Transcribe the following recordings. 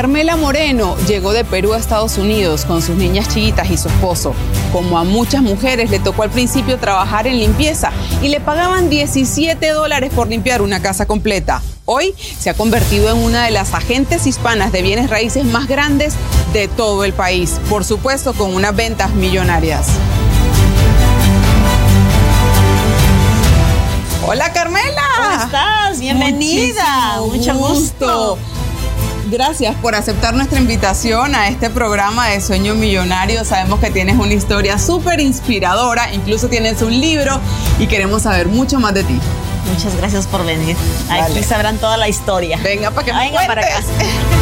Carmela Moreno llegó de Perú a Estados Unidos con sus niñas chiquitas y su esposo. Como a muchas mujeres, le tocó al principio trabajar en limpieza y le pagaban 17 dólares por limpiar una casa completa. Hoy se ha convertido en una de las agentes hispanas de bienes raíces más grandes de todo el país, por supuesto con unas ventas millonarias. Hola Carmela. ¿Cómo estás? Bienvenida. Mucho gusto. Gracias por aceptar nuestra invitación a este programa de Sueño Millonario. Sabemos que tienes una historia súper inspiradora, incluso tienes un libro y queremos saber mucho más de ti. Muchas gracias por venir. Aquí sabrán toda la historia. Venga para que me Venga para acá.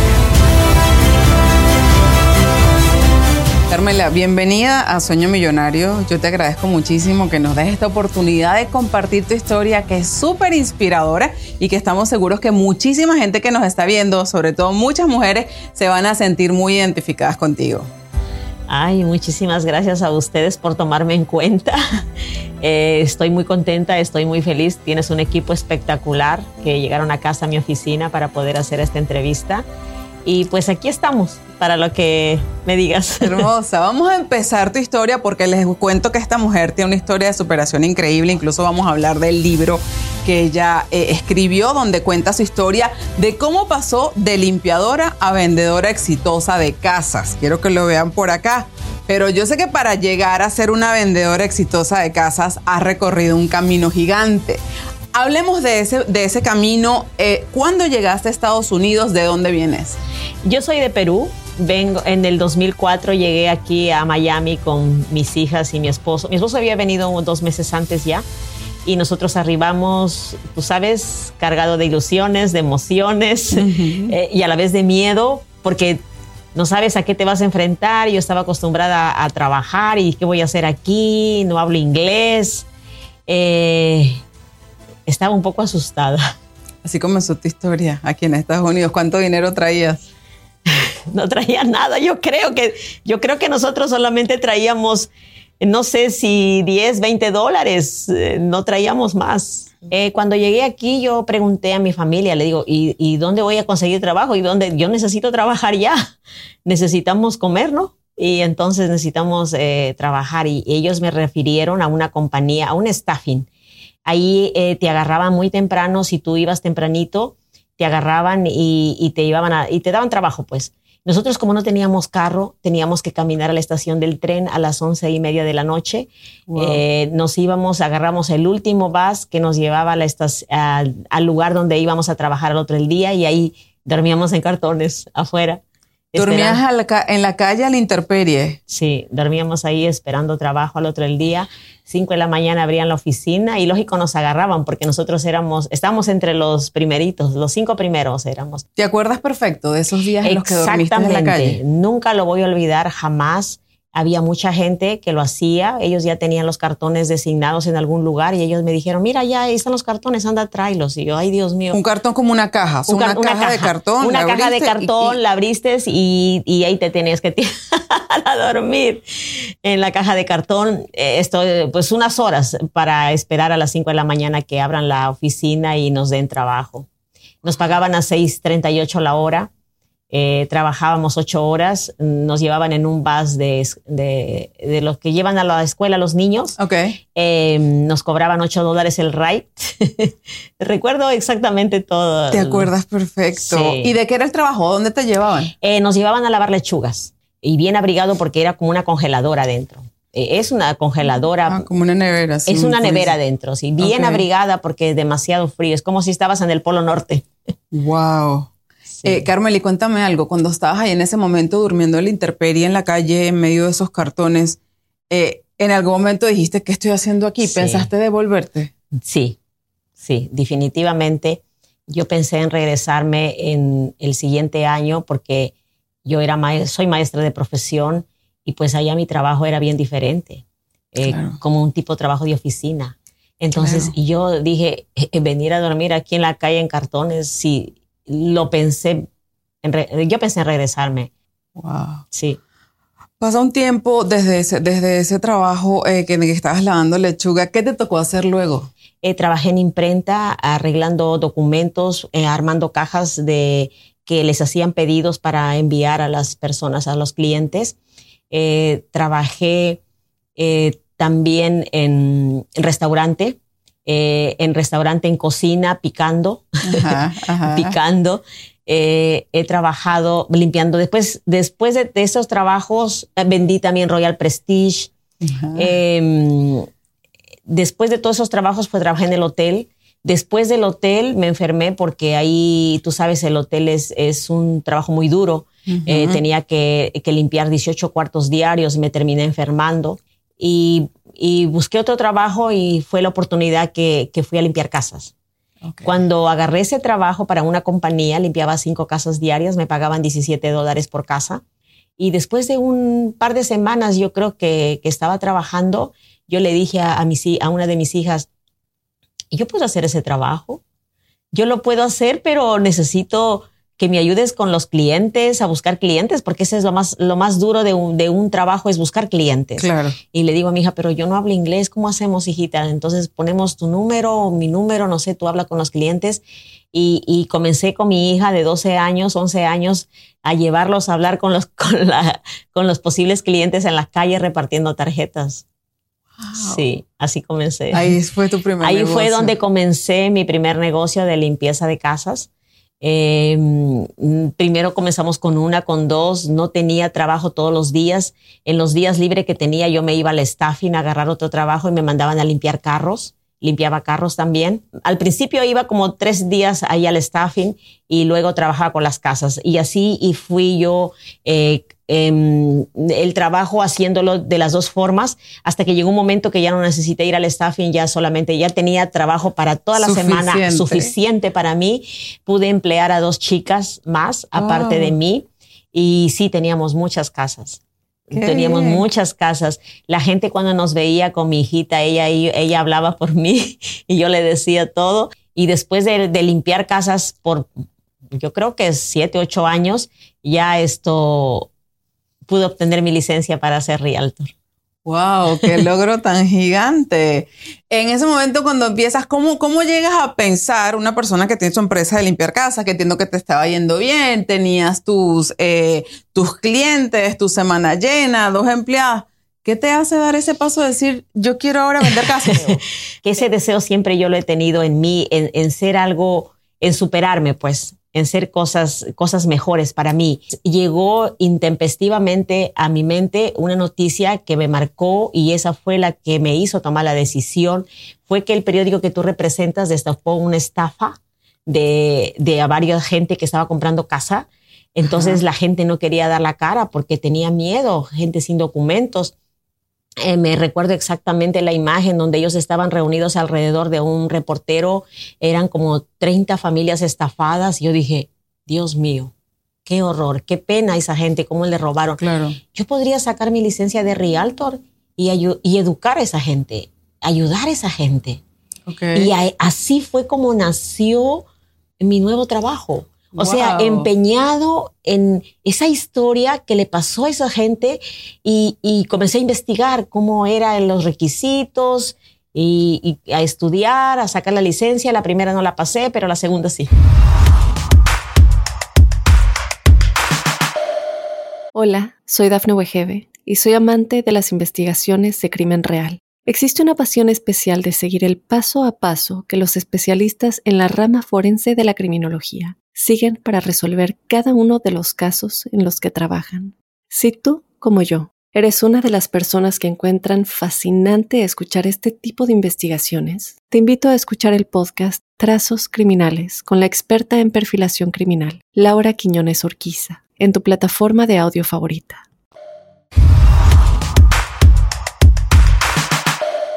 Carmela, bienvenida a Sueño Millonario. Yo te agradezco muchísimo que nos des esta oportunidad de compartir tu historia que es súper inspiradora y que estamos seguros que muchísima gente que nos está viendo, sobre todo muchas mujeres, se van a sentir muy identificadas contigo. Ay, muchísimas gracias a ustedes por tomarme en cuenta. Eh, estoy muy contenta, estoy muy feliz. Tienes un equipo espectacular que llegaron a casa a mi oficina para poder hacer esta entrevista. Y pues aquí estamos para lo que me digas. Hermosa. Vamos a empezar tu historia porque les cuento que esta mujer tiene una historia de superación increíble. Incluso vamos a hablar del libro que ella eh, escribió donde cuenta su historia de cómo pasó de limpiadora a vendedora exitosa de casas. Quiero que lo vean por acá. Pero yo sé que para llegar a ser una vendedora exitosa de casas ha recorrido un camino gigante. Hablemos de ese, de ese camino. Eh, ¿Cuándo llegaste a Estados Unidos? ¿De dónde vienes? Yo soy de Perú. Vengo, en el 2004 llegué aquí a Miami con mis hijas y mi esposo. Mi esposo había venido dos meses antes ya y nosotros arribamos, tú sabes, cargado de ilusiones, de emociones eh, y a la vez de miedo, porque no sabes a qué te vas a enfrentar. Yo estaba acostumbrada a, trabajar y qué voy a hacer aquí, no hablo inglés. Eh, estaba un poco asustada. Así comenzó tu historia aquí en Estados Unidos. ¿Cuánto dinero traías? no traía nada. Yo creo que, yo creo que nosotros solamente traíamos, no sé si 10, 20 dólares, eh, no traíamos más. Eh, cuando llegué aquí, yo pregunté a mi familia, le digo, ¿y, dónde voy a conseguir trabajo? ¿Y dónde? Yo necesito trabajar ya. Necesitamos comer, ¿no? Y entonces necesitamos eh, trabajar. Y ellos me refirieron a una compañía, a un staffing. Ahí te agarraban muy temprano, si tú ibas tempranito, te agarraban y, te llevaban a, y te daban trabajo, pues. Nosotros, como no teníamos carro, teníamos que caminar a la estación del tren a las once y media de la noche. Eh, nos íbamos, agarramos el último bus que nos llevaba a la al lugar donde íbamos a trabajar al otro el día y ahí dormíamos en cartones afuera. ¿Dormías en la calle a la intemperie? Sí, dormíamos ahí esperando trabajo al otro el día. Cinco de la mañana abrían la oficina y lógico nos agarraban porque nosotros éramos, estábamos entre los primeritos, los cinco primeros éramos. ¿Te acuerdas perfecto de esos días en los que dormiste en la calle? Nunca lo voy a olvidar jamás había mucha gente que lo hacía, ellos ya tenían los cartones designados en algún lugar y ellos me dijeron, mira, ya ahí están los cartones, anda, tráelos. Y yo, ay, Dios mío. Un cartón como una caja, una, caja, de cartón. Una caja de cartón, la abriste y, y, ahí te tenías que tirar a dormir en la caja de cartón. Eh, esto, pues unas horas para esperar a las 5 de la mañana que abran la oficina y nos den trabajo. Nos pagaban a 6.38 la hora eh, trabajábamos ocho horas, nos llevaban en un bus de, de, los que llevan a la escuela los niños. Ok. Eh, nos cobraban ocho dólares el ride. Recuerdo exactamente todo. ¿Te acuerdas perfecto? ¿Y de qué era el trabajo? ¿Dónde te llevaban? Eh, nos llevaban a lavar lechugas y bien abrigado porque era como una congeladora adentro. es una congeladora. Ah, como una nevera. Sí, es una nevera adentro, sí. Bien abrigada porque es demasiado frío. Es como si estabas en el Polo Norte. Wow. Eh, Carmel, y cuéntame algo. Cuando estabas ahí en ese momento durmiendo en la intemperie en la calle, en medio de esos cartones, eh, ¿en algún momento dijiste qué estoy haciendo aquí? ¿Pensaste devolverte? Sí, sí, definitivamente. Yo pensé en regresarme en el siguiente año porque yo era soy maestra de profesión y pues allá mi trabajo era bien diferente, eh, como un tipo de trabajo de oficina. Entonces yo dije, venir a dormir aquí en la calle en cartones, sí, lo pensé, yo pensé en regresarme. Wow. Sí. Pasa un tiempo desde ese, desde ese trabajo eh, que, estabas lavando lechuga. ¿Qué te tocó hacer luego? Eh, trabajé en imprenta, arreglando documentos, eh, armando cajas de que les hacían pedidos para enviar a las personas, a los clientes. trabajé también en, en restaurante, eh, en restaurante, en cocina, picando, picando. Eh, he trabajado limpiando. Después, después de, esos trabajos, eh, vendí también Royal Prestige. Em, después de todos esos trabajos, pues trabajé en el hotel. Después del hotel me enfermé porque ahí, tú sabes, el hotel es, es un trabajo muy duro. tenía que, que, limpiar 18 cuartos diarios y me terminé enfermando. Y y busqué otro trabajo y fue la oportunidad que, que fui a limpiar casas. Cuando agarré ese trabajo para una compañía, limpiaba cinco casas diarias, me pagaban 17 dólares por casa. Y después de un par de semanas, yo creo que, que estaba trabajando, yo le dije a, a, a una de mis hijas, yo puedo hacer ese trabajo, yo lo puedo hacer, pero necesito que me ayudes con los clientes, a buscar clientes, porque ese es lo más, lo más duro de un, de un trabajo, es buscar clientes. Claro. Y le digo a mi hija, pero yo no hablo inglés, ¿cómo hacemos, hijita? Entonces ponemos tu número, mi número, no sé, tú habla con los clientes. Y, y, comencé con mi hija de 12 años, 11 años, a llevarlos a hablar con los, con, la, con los posibles clientes en las calles repartiendo tarjetas. Sí, así comencé. Ahí fue tu primer Ahí fue donde comencé mi primer negocio de limpieza de casas. Em, primero comenzamos con una, con dos, no tenía trabajo todos los días. En los días libres que tenía yo me iba al staffing a agarrar otro trabajo y me mandaban a limpiar carros, limpiaba carros también. Al principio iba como tres días ahí al staffing y luego trabajaba con las casas y así y fui yo eh, Em, el trabajo haciéndolo de las dos formas hasta que llegó un momento que ya no necesité ir al staffing, ya solamente ya tenía trabajo para toda la semana suficiente para mí. Pude emplear a dos chicas más aparte de mí y sí teníamos muchas casas. Teníamos muchas casas. La gente cuando nos veía con mi hijita, ella, ella hablaba por mí y yo le decía todo. Y después de, de limpiar casas por, yo creo que siete, ocho años, ya esto pude obtener mi licencia para ser realtor. ¡Wow! ¡Qué logro tan gigante! En ese momento, cuando empiezas, ¿cómo, ¿cómo llegas a pensar una persona que tiene su empresa de limpiar casa, que entiendo que te estaba yendo bien, tenías tus, eh, tus clientes, tu semana llena, dos empleados? ¿Qué te hace dar ese paso de decir, yo quiero ahora vender casa? que ese deseo siempre yo lo he tenido en mí, en, en ser algo, en superarme, pues en ser cosas, cosas mejores para mí. Llegó intempestivamente a mi mente una noticia que me marcó y esa fue la que me hizo tomar la decisión. Fue que el periódico que tú representas destapó una estafa de, de a varias gente que estaba comprando casa. Entonces la gente no quería dar la cara porque tenía miedo, gente sin documentos. Eh, me recuerdo exactamente la imagen donde ellos estaban reunidos alrededor de un reportero, eran como 30 familias estafadas. Y yo dije, Dios mío, qué horror, qué pena esa gente, cómo le robaron. Claro. Yo podría sacar mi licencia de Realtor y, y educar a esa gente, ayudar a esa gente. Y así fue como nació mi nuevo trabajo. O sea, empeñado en esa historia que le pasó a esa gente y, comencé a investigar cómo eran los requisitos y, y, a estudiar, a sacar la licencia. La primera no la pasé, pero la segunda sí. Hola, soy Dafne Wegebe y soy amante de las investigaciones de crimen real. Existe una pasión especial de seguir el paso a paso que los especialistas en la rama forense de la criminología siguen para resolver cada uno de los casos en los que trabajan. Si tú, como yo, ¿Eres una de las personas que encuentran fascinante escuchar este tipo de investigaciones? Te invito a escuchar el podcast Trazos Criminales con la experta en perfilación criminal, Laura Quiñones Orquiza, en tu plataforma de audio favorita.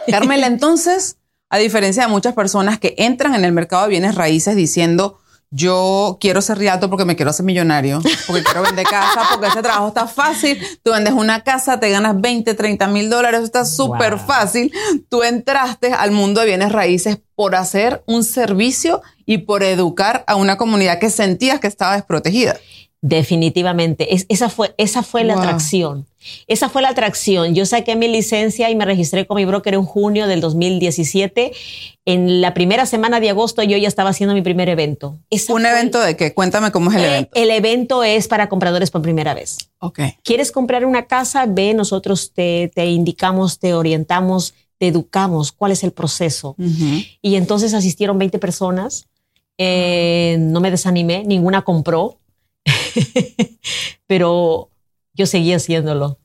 Carmela, entonces, a diferencia de muchas personas que entran en el mercado de bienes raíces diciendo, yo quiero ser riato porque me quiero hacer millonario, porque quiero vender casa, porque ese trabajo está fácil. Tú vendes una casa, te ganas 20, 30 mil dólares, está súper fácil. Tú entraste al mundo de bienes raíces por hacer un servicio y por educar a una comunidad que sentías que estaba desprotegida. Definitivamente, esa fue, esa fue la atracción. Esa fue la atracción. Yo saqué mi licencia y me registré con mi broker en junio del 2017. En la primera semana de agosto yo ya estaba haciendo mi primer evento. ¿Un evento de qué? Cuéntame cómo es el eh, evento. El evento es para compradores por primera vez. Ok. ¿Quieres comprar una casa? Ve, nosotros te, indicamos, te orientamos, te educamos cuál es el proceso. Y entonces asistieron 20 personas. Eh, no me desanimé, ninguna compró pero yo seguía haciéndolo.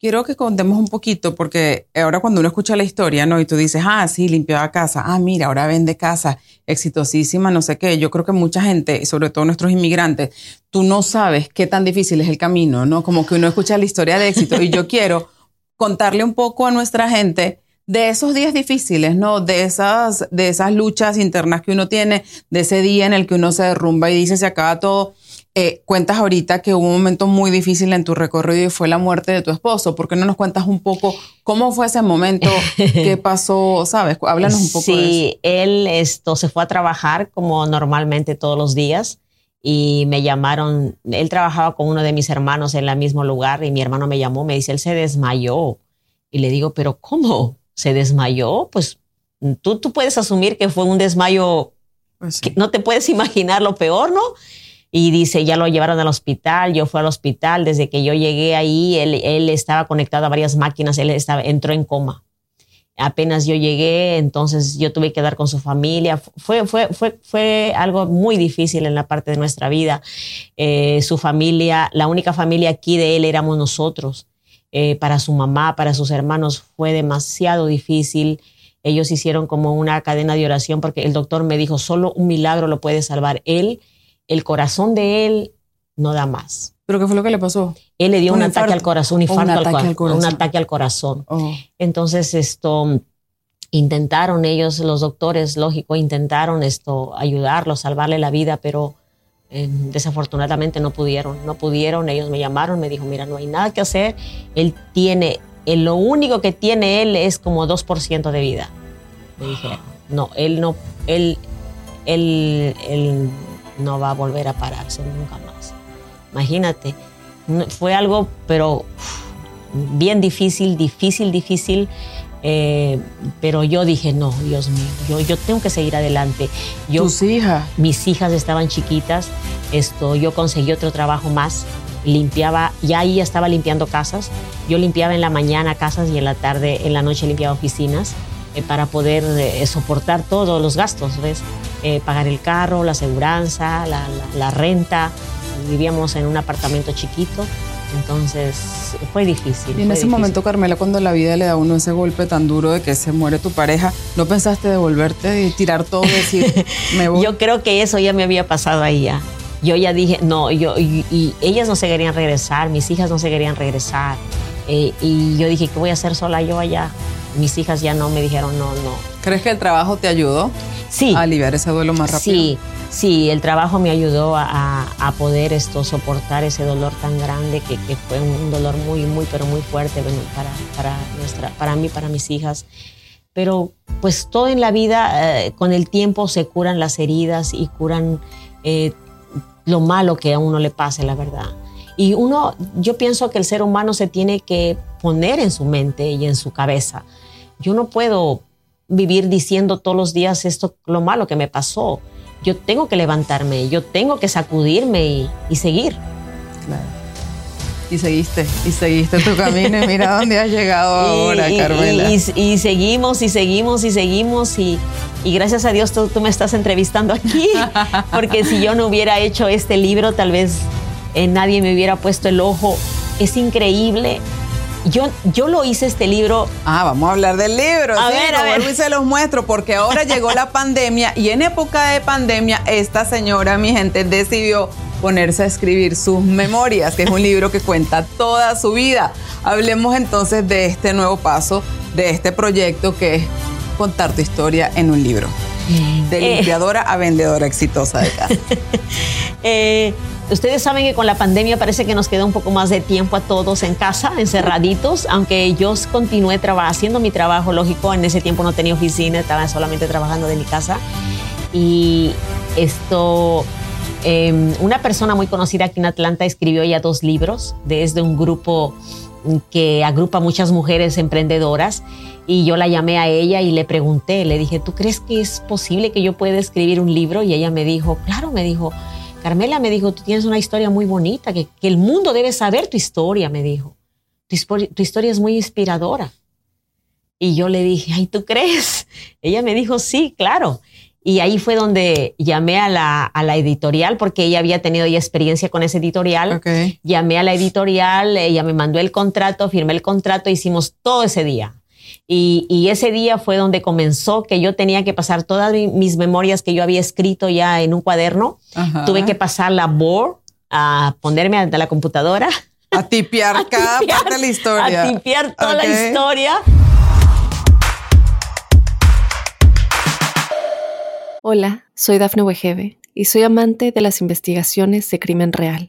Quiero que contemos un poquito, porque ahora cuando uno escucha la historia, ¿no? Y tú dices, ah, sí, limpiaba casa, ah, mira, ahora vende casa, exitosísima, no sé qué. Yo creo que mucha gente, sobre todo nuestros inmigrantes, tú no sabes qué tan difícil es el camino, ¿no? Como que uno escucha la historia de éxito y yo quiero contarle un poco a nuestra gente de esos días difíciles, ¿no? De esas, de esas luchas internas que uno tiene, de ese día en el que uno se derrumba y dice, se acaba todo eh, cuentas ahorita que hubo un momento muy difícil en tu recorrido y fue la muerte de tu esposo. ¿Por qué no nos cuentas un poco cómo fue ese momento? ¿Qué pasó? ¿Sabes? Háblanos un poco sí, de eso. él esto, se fue a trabajar como normalmente todos los días y me llamaron. Él trabajaba con uno de mis hermanos en el mismo lugar y mi hermano me llamó, me dice, él se desmayó. Y le digo, ¿pero cómo? ¿Se desmayó? Pues tú, tú puedes asumir que fue un desmayo pues que no te puedes imaginar lo peor, ¿no? Y dice, ya lo llevaron al hospital, yo fui al hospital, desde que yo llegué ahí, él, estaba conectado a varias máquinas, él entró en coma. Apenas yo llegué, entonces yo tuve que dar con su familia. Fue, fue, fue, fue algo muy difícil en la parte de nuestra vida. Eh, su familia, la única familia aquí de él éramos nosotros. Eh, para su mamá, para sus hermanos fue demasiado difícil. Ellos hicieron como una cadena de oración porque el doctor me dijo, solo un milagro lo puede salvar él el corazón de él no da más. ¿Pero qué fue lo que le pasó? Él le dio un, ataque al corazón, un infarto al, corazón. Un ataque al corazón. Oh. Entonces, esto, intentaron ellos, los doctores, lógico, intentaron esto, ayudarlo, salvarle la vida, pero eh, desafortunadamente no pudieron, no pudieron. Ellos me llamaron, me dijo, mira, no hay nada que hacer. Él tiene, él, lo único que tiene él es como 2% de vida. Me dijeron, no, él no, él, él, él no va a volver a pararse nunca más. Imagínate, fue algo, pero bien difícil, difícil, difícil. Eh, pero yo dije, no, Dios mío, yo, yo tengo que seguir adelante. Yo, ¿Tus hijas? Mis hijas estaban chiquitas, esto, yo conseguí otro trabajo más, limpiaba, ya ahí estaba limpiando casas, yo limpiaba en la mañana casas y en la tarde, en la noche limpiaba oficinas eh, para poder eh, soportar todos los gastos, ¿ves? Eh, pagar el carro, la aseguranza, la, renta. Vivíamos en un apartamento chiquito, entonces fue difícil. Y en ese momento, Carmela, cuando la vida le da a uno ese golpe tan duro de que se muere tu pareja, ¿no pensaste devolverte y tirar todo y decir, me voy? Yo creo que eso ya me había pasado ahí ya. Yo ya dije, no, yo, y, ellas no se querían regresar, mis hijas no se querían regresar. Eh, y yo dije, ¿qué voy a hacer sola yo allá? Mis hijas ya no me dijeron, no, no. ¿Crees que el trabajo te ayudó? Sí. a aliviar ese duelo más rápido. Sí, sí, el trabajo me ayudó a, poder esto, soportar ese dolor tan grande que, fue un dolor muy, muy, pero muy fuerte para, para, nuestra, para mí, para mis hijas. Pero pues todo en la vida, eh, con el tiempo se curan las heridas y curan eh, lo malo que a uno le pase, la verdad. Y uno, yo pienso que el ser humano se tiene que poner en su mente y en su cabeza. Yo no puedo vivir diciendo todos los días esto, lo malo que me pasó. Yo tengo que levantarme, yo tengo que sacudirme y, seguir. Claro. Y seguiste, y seguiste tu camino y mira dónde has llegado ahora, Carmela. Y, seguimos, y seguimos, y seguimos, y, gracias a Dios tú, me estás entrevistando aquí, porque si yo no hubiera hecho este libro, tal vez eh, nadie me hubiera puesto el ojo. Es increíble yo, yo lo hice este libro. Ah, vamos a hablar del libro. A ver, a ver. y se los muestro porque ahora llegó la pandemia y en época de pandemia esta señora, mi gente, decidió ponerse a escribir sus memorias, que es un libro que cuenta toda su vida. Hablemos entonces de este nuevo paso, de este proyecto que es contar tu historia en un libro. De Eh. limpiadora a vendedora exitosa de casa. Eh, ustedes saben que con la pandemia parece que nos queda un poco más de tiempo a todos en casa, encerraditos, aunque yo continué haciendo mi trabajo, lógico, en ese tiempo no tenía oficina, estaba solamente trabajando de mi casa. Y esto, eh, una persona muy conocida aquí en Atlanta escribió ya dos libros desde un grupo que agrupa muchas mujeres emprendedoras y yo la llamé a ella y le pregunté, le dije, ¿tú crees que es posible que yo pueda escribir un libro? Y ella me dijo, claro, me dijo, Carmela me dijo, tú tienes una historia muy bonita, que, que el mundo debe saber tu historia, me dijo. Tu, historia es muy inspiradora. Y yo le dije, ay, ¿tú crees? Ella me dijo, sí, claro. Y ahí fue donde llamé a la, a la editorial, porque ella había tenido ya experiencia con ese editorial. Ok. Llamé a la editorial, ella me mandó el contrato, firmé el contrato, hicimos todo ese día. Y, y ese día fue donde comenzó que yo tenía que pasar todas mi- mis memorias que yo había escrito ya en un cuaderno. Ajá. Tuve que pasar la board a ponerme ante la computadora. A tipear a cada tipear- parte de la historia. A tipear toda la historia. Hola, soy Dafne Wegebe y soy amante de las investigaciones de crimen real.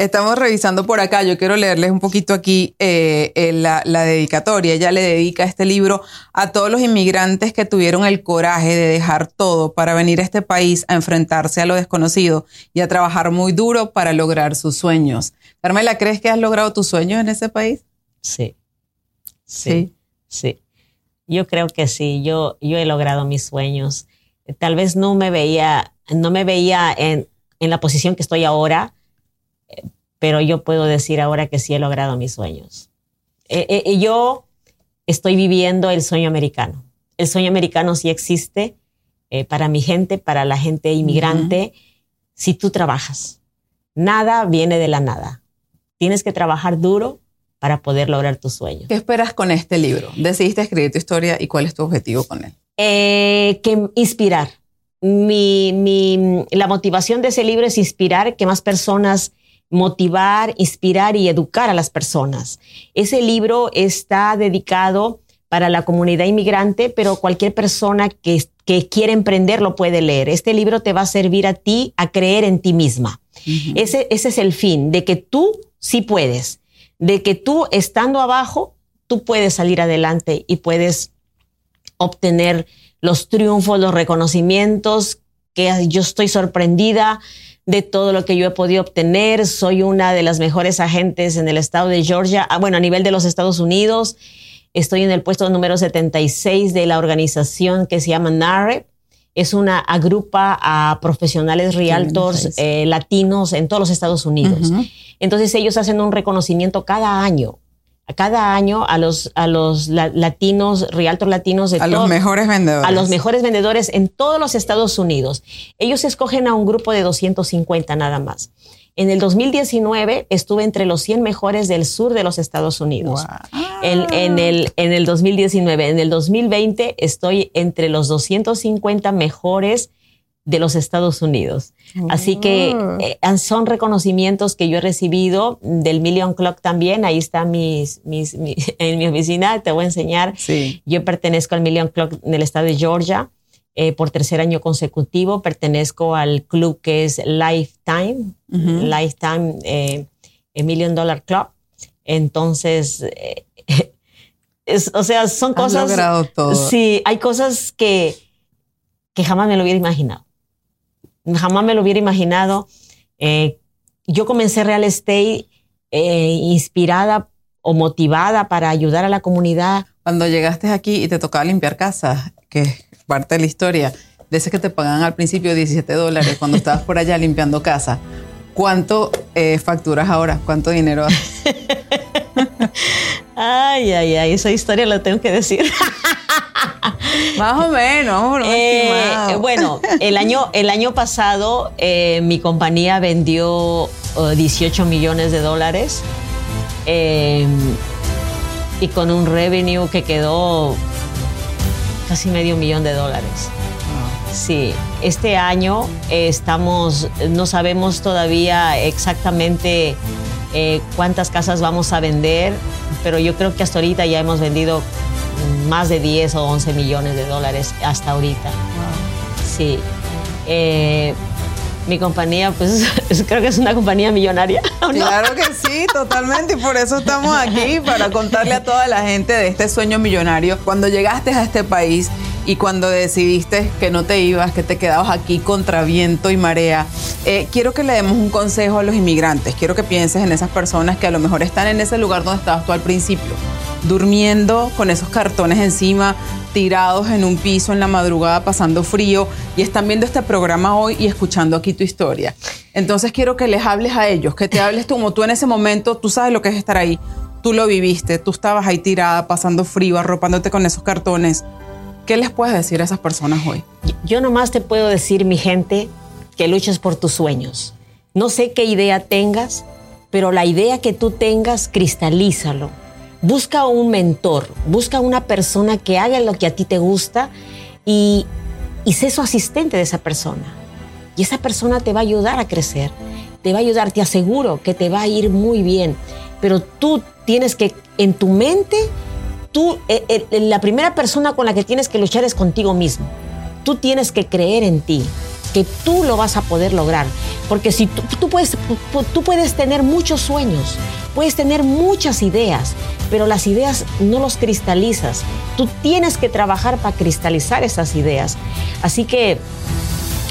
Estamos revisando por acá. Yo quiero leerles un poquito aquí eh, eh, la, la dedicatoria. Ella le dedica este libro a todos los inmigrantes que tuvieron el coraje de dejar todo para venir a este país a enfrentarse a lo desconocido y a trabajar muy duro para lograr sus sueños. Carmela, ¿crees que has logrado tus sueños en ese país? Sí. Sí. Sí. Yo creo que sí. Yo, yo he logrado mis sueños. Tal vez no me veía, no me veía en, en la posición que estoy ahora, pero yo puedo decir ahora que sí he logrado mis sueños. Eh, eh, yo estoy viviendo el sueño americano. El sueño americano sí existe eh, para mi gente, para la gente inmigrante, si tú trabajas. Nada viene de la nada. Tienes que trabajar duro para poder lograr tus sueños. ¿Qué esperas con este libro? Decidiste escribir tu historia y cuál es tu objetivo con él. Eh, que inspirar. Mi, mi- la motivación de ese libro es inspirar que más personas, motivar, inspirar y educar a las personas. Ese libro está dedicado para la comunidad inmigrante, pero cualquier persona que, que quiere emprender lo puede leer. Este libro te va a servir a ti a creer en ti misma. Ese, ese es el fin, de que tú sí puedes, de que tú estando abajo, tú puedes salir adelante y puedes obtener los triunfos, los reconocimientos, que yo estoy sorprendida de todo lo que yo he podido obtener. Soy una de las mejores agentes en el estado de Georgia, ah, bueno, a nivel de los Estados Unidos. Estoy en el puesto número 76 de la organización que se llama NARE. Es una agrupa a profesionales realtors 76. eh, latinos en todos los Estados Unidos. Entonces ellos hacen un reconocimiento cada año, cada año a los, a los la- latinos, realtors latinos de A los mejores vendedores. a los mejores vendedores en todos los Estados Unidos. Ellos escogen a un grupo de 250 nada más. En el 2019 estuve entre los 100 mejores del sur de los Estados Unidos. Wow. En, en el, en el 2019. En el 2020 estoy entre los 250 mejores de los Estados Unidos. Así que Oh. eh, son reconocimientos que yo he recibido del Million Clock también. Ahí está mis, mis, mi- en mi oficina, te voy a enseñar. Sí. Yo pertenezco al Million Clock en el estado de Georgia eh, por tercer año consecutivo. Pertenezco al club que es Lifetime. Lifetime eh, Million Dollar Club. Entonces, es- o sea, son Has cosas. logrado todo. Sí, hay cosas que, que jamás me lo hubiera imaginado. Jamás me lo hubiera imaginado. Eh, yo comencé real estate eh, inspirada o motivada para ayudar a la comunidad. Cuando llegaste aquí y te tocaba limpiar casa, que es parte de la historia, de ese que te pagan al principio 17 dólares cuando estabas por allá limpiando casa, ¿cuánto eh, facturas ahora? ¿Cuánto dinero? ay, ay, ay, esa historia la tengo que decir. Más o menos, eh, bueno, el año, el año pasado eh, mi compañía vendió 18 millones de dólares y con un revenue que quedó casi medio millón de dólares. Sí, este año estamos, no sabemos todavía exactamente eh, cuántas casas vamos a vender, pero yo creo que hasta ahorita ya hemos vendido más de 10 o 11 millones de dólares hasta ahorita. Sí. Eh, mi compañía, pues creo que es una compañía millonaria. Claro que sí, totalmente. Y por eso estamos aquí, para contarle a toda la gente de este sueño millonario. Cuando llegaste a este país y cuando decidiste que no te ibas, que te quedabas aquí contra viento y marea, eh, quiero que le demos un consejo a los inmigrantes. Quiero que pienses en esas personas que a lo mejor están en ese lugar donde estabas tú al principio durmiendo con esos cartones encima, tirados en un piso en la madrugada pasando frío y están viendo este programa hoy y escuchando aquí tu historia. Entonces quiero que les hables a ellos, que te hables tú, como tú en ese momento, tú sabes lo que es estar ahí, tú lo viviste, tú estabas ahí tirada, pasando frío, arropándote con esos cartones. ¿Qué les puedes decir a esas personas hoy? Yo nomás te puedo decir, mi gente, que luches por tus sueños. No sé qué idea tengas, pero la idea que tú tengas, cristalízalo Busca un mentor, busca una persona que haga lo que a ti te gusta y, y sé su asistente de esa persona. Y esa persona te va a ayudar a crecer, te va a ayudar, te aseguro que te va a ir muy bien. Pero tú tienes que, en tu mente, tú, eh, eh, la primera persona con la que tienes que luchar es contigo mismo. Tú tienes que creer en ti, que tú lo vas a poder lograr. Porque si tú, puedes, tú puedes tener muchos sueños, puedes tener muchas ideas, pero las ideas no los cristalizas. Tú tienes que trabajar para cristalizar esas ideas. Así que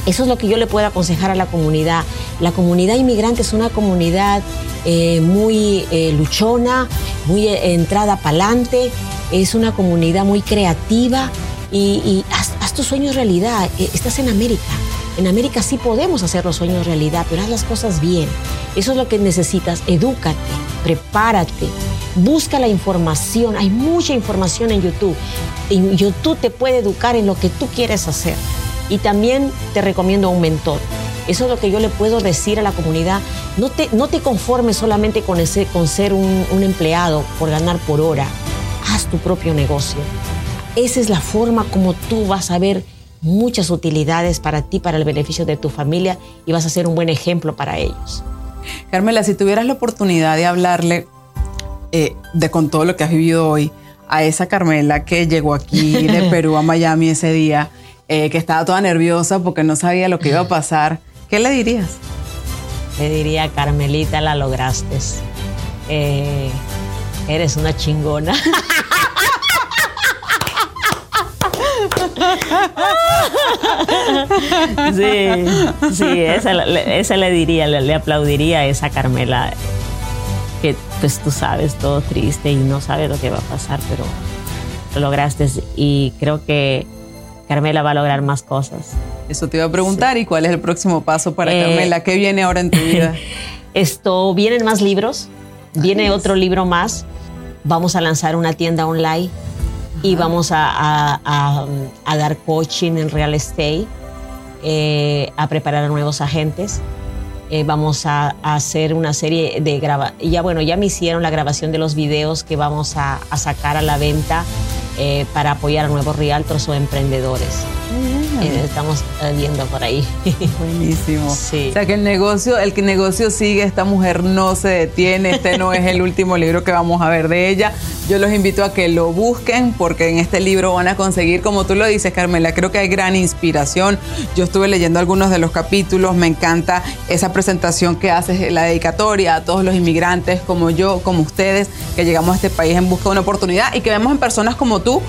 eso es lo que yo le puedo aconsejar a la comunidad. La comunidad inmigrante es una comunidad eh, muy eh, luchona, muy eh, entrada para adelante, es una comunidad muy creativa y, haz, tus sueños realidad. Estás en América. En América sí podemos hacer los sueños realidad, pero haz las cosas bien. Eso es lo que necesitas. Edúcate, prepárate, busca la información. Hay mucha información en YouTube. YouTube te puede educar en lo que tú quieres hacer. Y también te recomiendo un mentor. Eso es lo que yo le puedo decir a la comunidad. No te, no te conformes solamente con, ese, con ser un, un empleado por ganar por hora. Haz tu propio negocio. Esa es la forma como tú vas a ver muchas utilidades para ti, para el beneficio de tu familia y vas a ser un buen ejemplo para ellos. Carmela, si tuvieras la oportunidad de hablarle eh, de con todo lo que has vivido hoy a esa Carmela que llegó aquí de Perú a Miami ese día, eh, que estaba toda nerviosa porque no sabía lo que iba a pasar, ¿qué le dirías? Le diría, Carmelita, la lograste. Eh, eres una chingona. Sí, sí, esa, le diría, le, aplaudiría a esa Carmela, que pues tú sabes, todo triste y no sabes lo que va a pasar, pero lo lograste y creo que Carmela va a lograr más cosas. Eso te iba a preguntar, ¿y cuál es el próximo paso para eh, Carmela? ¿Qué viene ahora en tu vida? Esto, vienen más libros, viene otro libro más, vamos a lanzar una tienda online y vamos a, dar coaching en real estate, eh, a preparar a nuevos agentes. Eh, vamos a, hacer una serie de grabaciones. Ya bueno, ya me hicieron la grabación de los videos que vamos a, sacar a la venta eh, para apoyar a nuevos realtors o emprendedores. Eh, estamos viendo por ahí. Buenísimo. Sí. O sea que el negocio, el que negocio sigue, esta mujer no se detiene, este no es el último libro que vamos a ver de ella. Yo los invito a que lo busquen porque en este libro van a conseguir, como tú lo dices, Carmela, creo que hay gran inspiración. Yo estuve leyendo algunos de los capítulos, me encanta esa presentación que haces, la dedicatoria a todos los inmigrantes como yo, como ustedes, que llegamos a este país en busca de una oportunidad y que vemos en personas como tú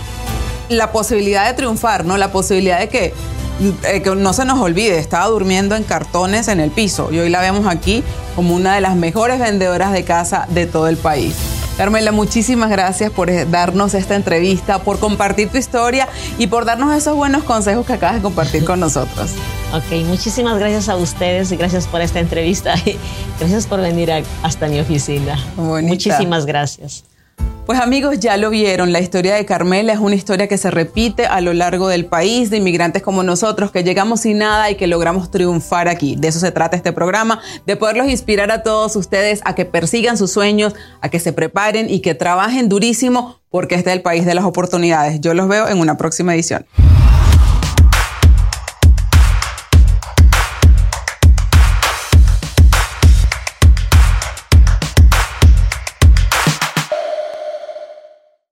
la posibilidad de triunfar, ¿no? La posibilidad de que, eh, que no se nos olvide, estaba durmiendo en cartones en el piso y hoy la vemos aquí como una de las mejores vendedoras de casa de todo el país. Carmela, muchísimas gracias por darnos esta entrevista, por compartir tu historia y por darnos esos buenos consejos que acabas de compartir con nosotros. Ok, muchísimas gracias a ustedes y gracias por esta entrevista. Gracias por venir hasta mi oficina. Muchísimas gracias. Pues amigos, ya lo vieron, la historia de Carmela es una historia que se repite a lo largo del país, de inmigrantes como nosotros, que llegamos sin nada y que logramos triunfar aquí. De eso se trata este programa, de poderlos inspirar a todos ustedes a que persigan sus sueños, a que se preparen y que trabajen durísimo, porque este es el país de las oportunidades. Yo los veo en una próxima edición.